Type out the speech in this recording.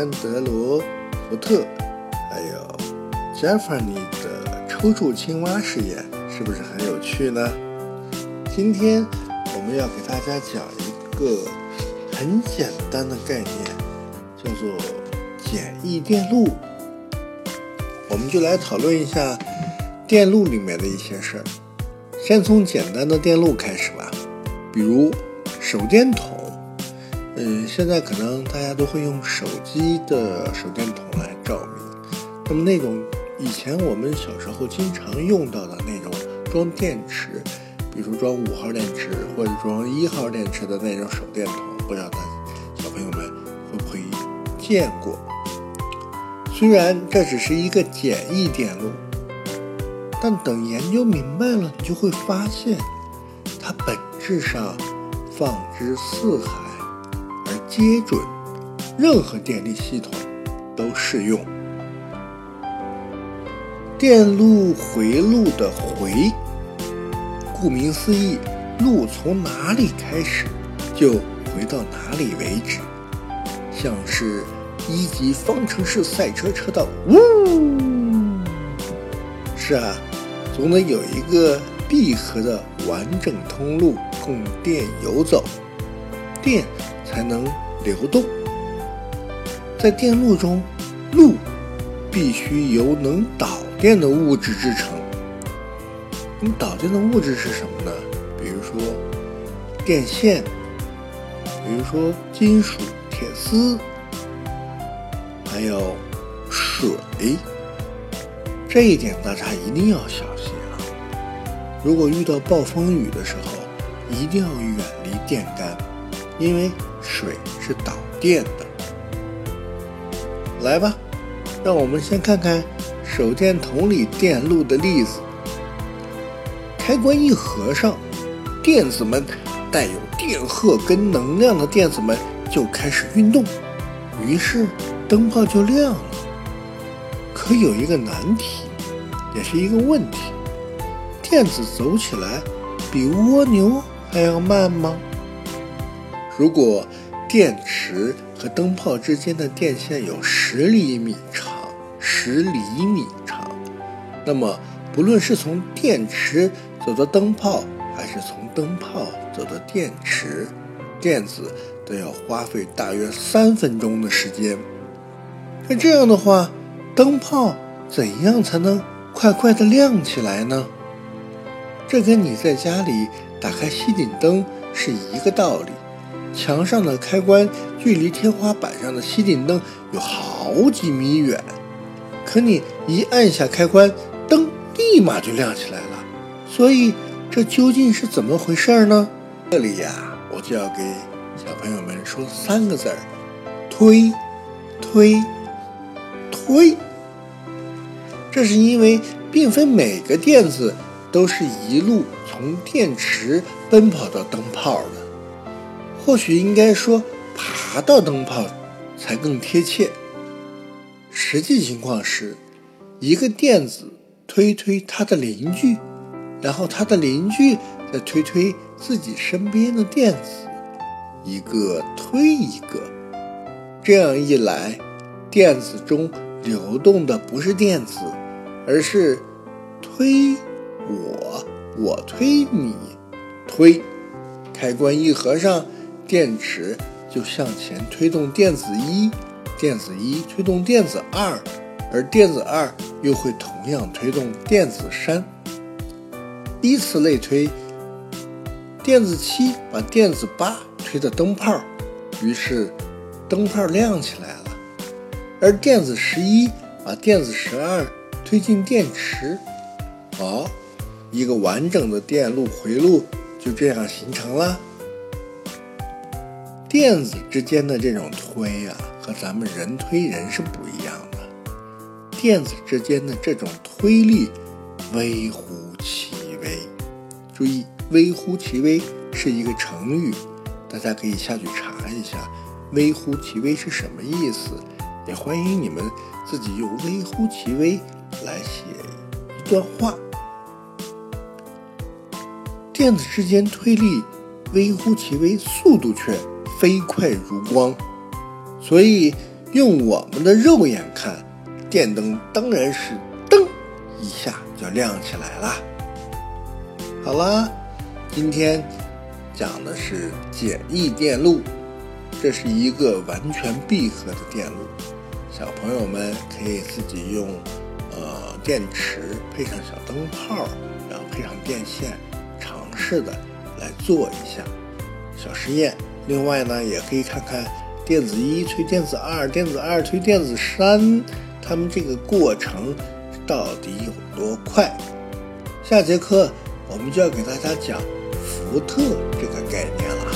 安德罗福特，还有杰弗尼的抽搐青蛙实验，是不是很有趣呢？今天我们要给大家讲一个很简单的概念，叫做简易电路。我们就来讨论一下电路里面的一些事儿。先从简单的电路开始吧，比如手电筒。嗯，现在可能大家都会用手机的手电筒来照明。那么那种以前我们小时候经常用到的那种装电池，比如装五号电池或者装一号电池的那种手电筒，不知道大小朋友们会不会见过？虽然这只是一个简易电路，但等研究明白了，你就会发现，它本质上放之四海接准，任何电力系统都适用。电路回路的回，顾名思义，路从哪里开始，就回到哪里为止，像是。一级方程式赛车车道，呜！是啊，总得有一个闭合的完整通路供电游走，电才能流动。在电路中，路必须由能导电的物质制成。能导电的物质是什么呢？比如说电线，比如说金属、铁丝。还有水，这一点大家一定要小心啊！如果遇到暴风雨的时候，一定要远离电杆，因为水是导电的。来吧，让我们先看看手电筒里电路的例子。开关一合上，电子们带有电荷跟能量的电子们就开始运动，于是。灯泡就亮了，可有一个难题，也是一个问题：电子走起来比蜗牛还要慢吗？如果电池和灯泡之间的电线有十厘米长，十厘米长，那么不论是从电池走到灯泡，还是从灯泡走到电池，电子都要花费大约三分钟的时间。那这样的话，灯泡怎样才能快快的亮起来呢？这跟你在家里打开吸顶灯是一个道理。墙上的开关距离天花板上的吸顶灯有好几米远，可你一按下开关，灯立马就亮起来了。所以这究竟是怎么回事呢？这里呀，我就要给小朋友们说三个字儿：推，推。推，这是因为并非每个电子都是一路从电池奔跑到灯泡的，或许应该说爬到灯泡才更贴切。实际情况是，一个电子推推它的邻居，然后它的邻居再推推自己身边的电子，一个推一个，这样一来，电子中。流动的不是电子，而是推我，我推你，推开关一合上，电池就向前推动电子一，电子一推动电子二，而电子二又会同样推动电子三。依次类推，电子七把电子八推到灯泡，于是灯泡亮起来了。而电子十一把电子十二推进电池，好，一个完整的电路回路就这样形成了。电子之间的这种推呀，和咱们人推人是不一样的。电子之间的这种推力微乎其微，注意“微乎其微”是一个成语，大家可以下去查一下“微乎其微”是什么意思。也欢迎你们自己用“微乎其微”来写一段话。电子之间推力微乎其微，速度却飞快如光。所以用我们的肉眼看，电灯当然是噔一下就亮起来了。好啦，今天讲的是简易电路，这是一个完全闭合的电路，小朋友们可以自己用呃电池配上小灯泡，然后配上电线，尝试的来做一下小实验。另外呢，也可以看看。电子一推电子二，电子二推电子三，他们这个过程到底有多快？下节课我们就要给大家讲福特这个概念了。